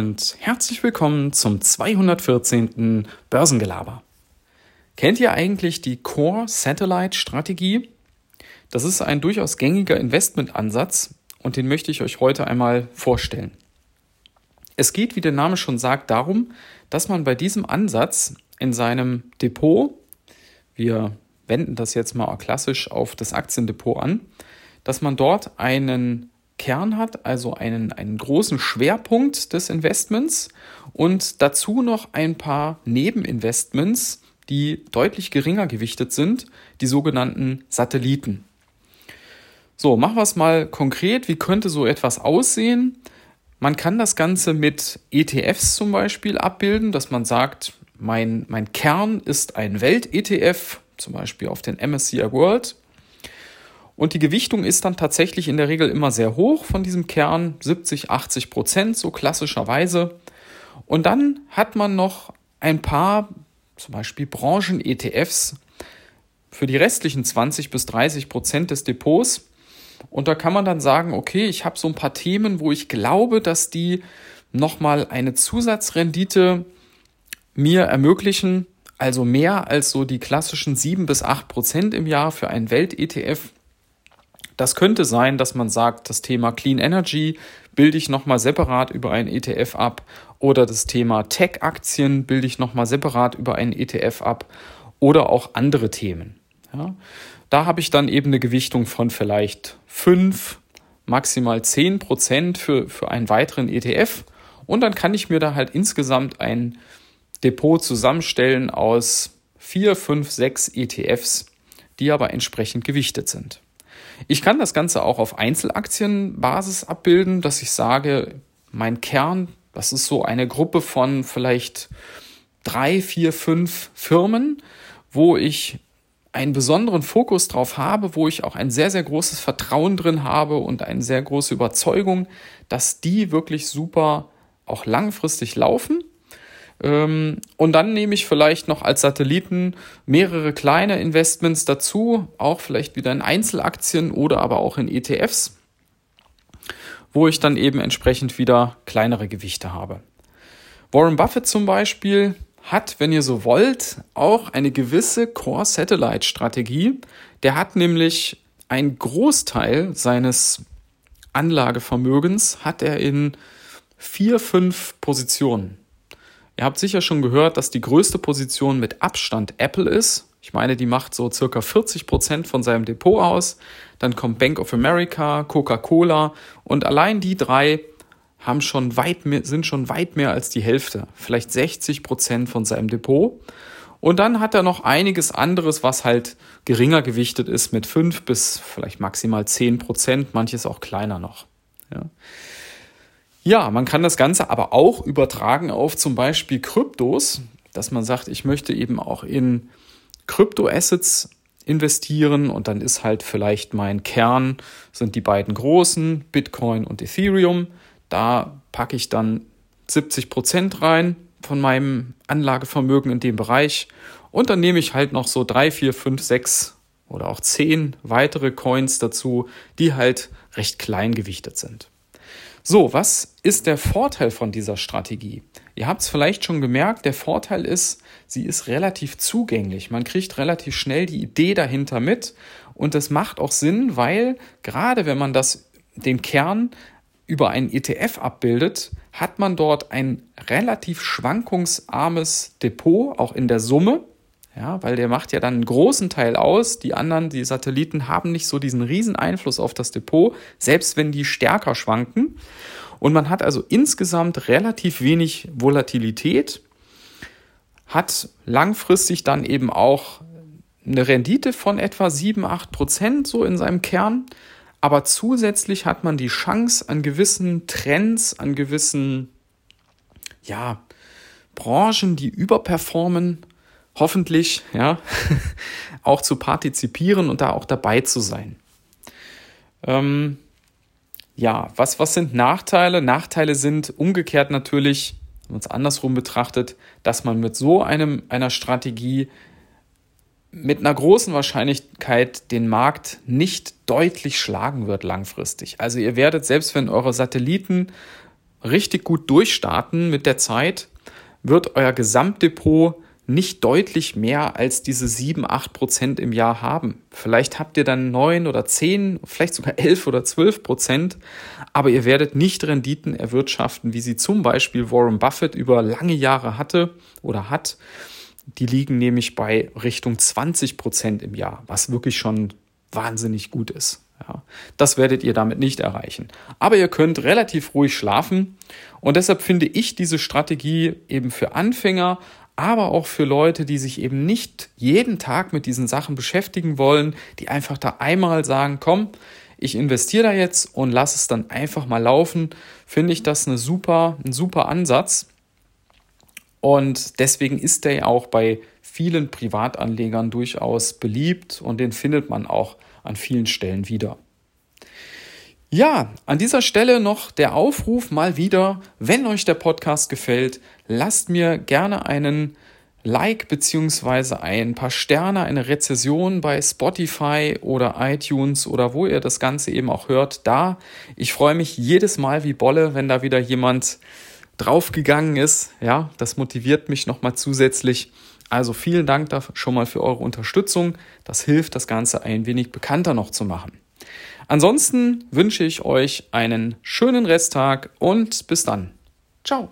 und herzlich willkommen zum 214. Börsengelaber. Kennt ihr eigentlich die Core Satellite Strategie? Das ist ein durchaus gängiger Investmentansatz und den möchte ich euch heute einmal vorstellen. Es geht, wie der Name schon sagt, darum, dass man bei diesem Ansatz in seinem Depot, wir wenden das jetzt mal klassisch auf das Aktiendepot an, dass man dort einen Kern hat, also einen, einen großen Schwerpunkt des Investments und dazu noch ein paar Nebeninvestments, die deutlich geringer gewichtet sind, die sogenannten Satelliten. So, machen wir es mal konkret. Wie könnte so etwas aussehen? Man kann das Ganze mit ETFs zum Beispiel abbilden, dass man sagt, mein, mein Kern ist ein Welt-ETF, zum Beispiel auf den MSCI World. Und die Gewichtung ist dann tatsächlich in der Regel immer sehr hoch von diesem Kern, 70, 80 Prozent, so klassischerweise. Und dann hat man noch ein paar, zum Beispiel Branchen-ETFs, für die restlichen 20 bis 30 Prozent des Depots und da kann man dann sagen, okay, ich habe so ein paar Themen, wo ich glaube, dass die nochmal eine Zusatzrendite mir ermöglichen, also mehr als so die klassischen 7 bis 8 Prozent im Jahr für einen Welt-ETF. Das könnte sein, dass man sagt, das Thema Clean Energy bilde ich nochmal separat über einen ETF ab oder das Thema Tech-Aktien bilde ich nochmal separat über einen ETF ab oder auch andere Themen. Ja. Da habe ich dann eben eine Gewichtung von vielleicht 5, maximal 10 Prozent für, für einen weiteren ETF. Und dann kann ich mir da halt insgesamt ein Depot zusammenstellen aus 4, 5, 6 ETFs, die aber entsprechend gewichtet sind. Ich kann das Ganze auch auf Einzelaktienbasis abbilden, dass ich sage, mein Kern, das ist so eine Gruppe von vielleicht drei, vier, fünf Firmen, wo ich einen besonderen Fokus drauf habe, wo ich auch ein sehr, sehr großes Vertrauen drin habe und eine sehr große Überzeugung, dass die wirklich super auch langfristig laufen. Ähm, und dann nehme ich vielleicht noch als Satelliten mehrere kleine Investments dazu, auch vielleicht wieder in Einzelaktien oder aber auch in ETFs, wo ich dann eben entsprechend wieder kleinere Gewichte habe. Warren Buffett zum Beispiel, hat, wenn ihr so wollt, auch eine gewisse Core-Satellite-Strategie. Der hat nämlich einen Großteil seines Anlagevermögens hat er in vier, fünf Positionen. Ihr habt sicher schon gehört, dass die größte Position mit Abstand Apple ist. Ich meine, die macht so circa 40 Prozent von seinem Depot aus. Dann kommt Bank of America, Coca-Cola und allein die drei haben schon weit mehr, sind schon weit mehr als die Hälfte, vielleicht 60 Prozent von seinem Depot. Und dann hat er noch einiges anderes, was halt geringer gewichtet ist mit fünf bis vielleicht maximal zehn Prozent, manches auch kleiner noch. Ja. Ja, man kann das Ganze aber auch übertragen auf zum Beispiel Kryptos, dass man sagt, ich möchte eben auch in Kryptoassets investieren und dann ist halt vielleicht mein Kern sind die beiden großen, Bitcoin und Ethereum. Da packe ich dann 70 Prozent rein von meinem Anlagevermögen in dem Bereich. Und dann nehme ich halt noch so drei, vier, fünf, sechs oder auch zehn weitere Coins dazu, die halt recht klein gewichtet sind. So, was ist der Vorteil von dieser Strategie? Ihr habt es vielleicht schon gemerkt, der Vorteil ist, sie ist relativ zugänglich. Man kriegt relativ schnell die Idee dahinter mit und das macht auch Sinn, weil gerade wenn man das den Kern über einen ETF abbildet, hat man dort ein relativ schwankungsarmes Depot, auch in der Summe. Ja, weil der macht ja dann einen großen Teil aus. Die anderen, die Satelliten, haben nicht so diesen riesen Einfluss auf das Depot, selbst wenn die stärker schwanken. Und man hat also insgesamt relativ wenig Volatilität, hat langfristig dann eben auch eine Rendite von etwa 7, 8 Prozent so in seinem Kern. Aber zusätzlich hat man die Chance, an gewissen Trends, an gewissen ja, Branchen, die überperformen, hoffentlich ja, auch zu partizipieren und da auch dabei zu sein. Ähm, ja, was, was sind Nachteile? Nachteile sind umgekehrt natürlich, wenn man es andersrum betrachtet, dass man mit so einem, einer Strategie mit einer großen Wahrscheinlichkeit den Markt nicht deutlich schlagen wird langfristig. Also ihr werdet, selbst wenn eure Satelliten richtig gut durchstarten mit der Zeit, wird euer Gesamtdepot nicht deutlich mehr als diese 7, 8 Prozent im Jahr haben. Vielleicht habt ihr dann 9 oder 10, vielleicht sogar 11 oder 12 Prozent, aber ihr werdet nicht Renditen erwirtschaften, wie sie zum Beispiel Warren Buffett über lange Jahre hatte oder hat. Die liegen nämlich bei Richtung 20 Prozent im Jahr, was wirklich schon wahnsinnig gut ist. Ja, das werdet ihr damit nicht erreichen. Aber ihr könnt relativ ruhig schlafen und deshalb finde ich diese Strategie eben für Anfänger, aber auch für Leute, die sich eben nicht jeden Tag mit diesen Sachen beschäftigen wollen, die einfach da einmal sagen, komm, ich investiere da jetzt und lasse es dann einfach mal laufen, finde ich das eine super, ein super Ansatz. Und deswegen ist der ja auch bei vielen Privatanlegern durchaus beliebt und den findet man auch an vielen Stellen wieder. Ja, an dieser Stelle noch der Aufruf mal wieder, wenn euch der Podcast gefällt, lasst mir gerne einen Like beziehungsweise ein paar Sterne, eine Rezession bei Spotify oder iTunes oder wo ihr das Ganze eben auch hört, da. Ich freue mich jedes Mal wie Bolle, wenn da wieder jemand draufgegangen ist. Ja, das motiviert mich nochmal zusätzlich. Also vielen Dank da schon mal für eure Unterstützung. Das hilft, das Ganze ein wenig bekannter noch zu machen. Ansonsten wünsche ich euch einen schönen Resttag und bis dann. Ciao.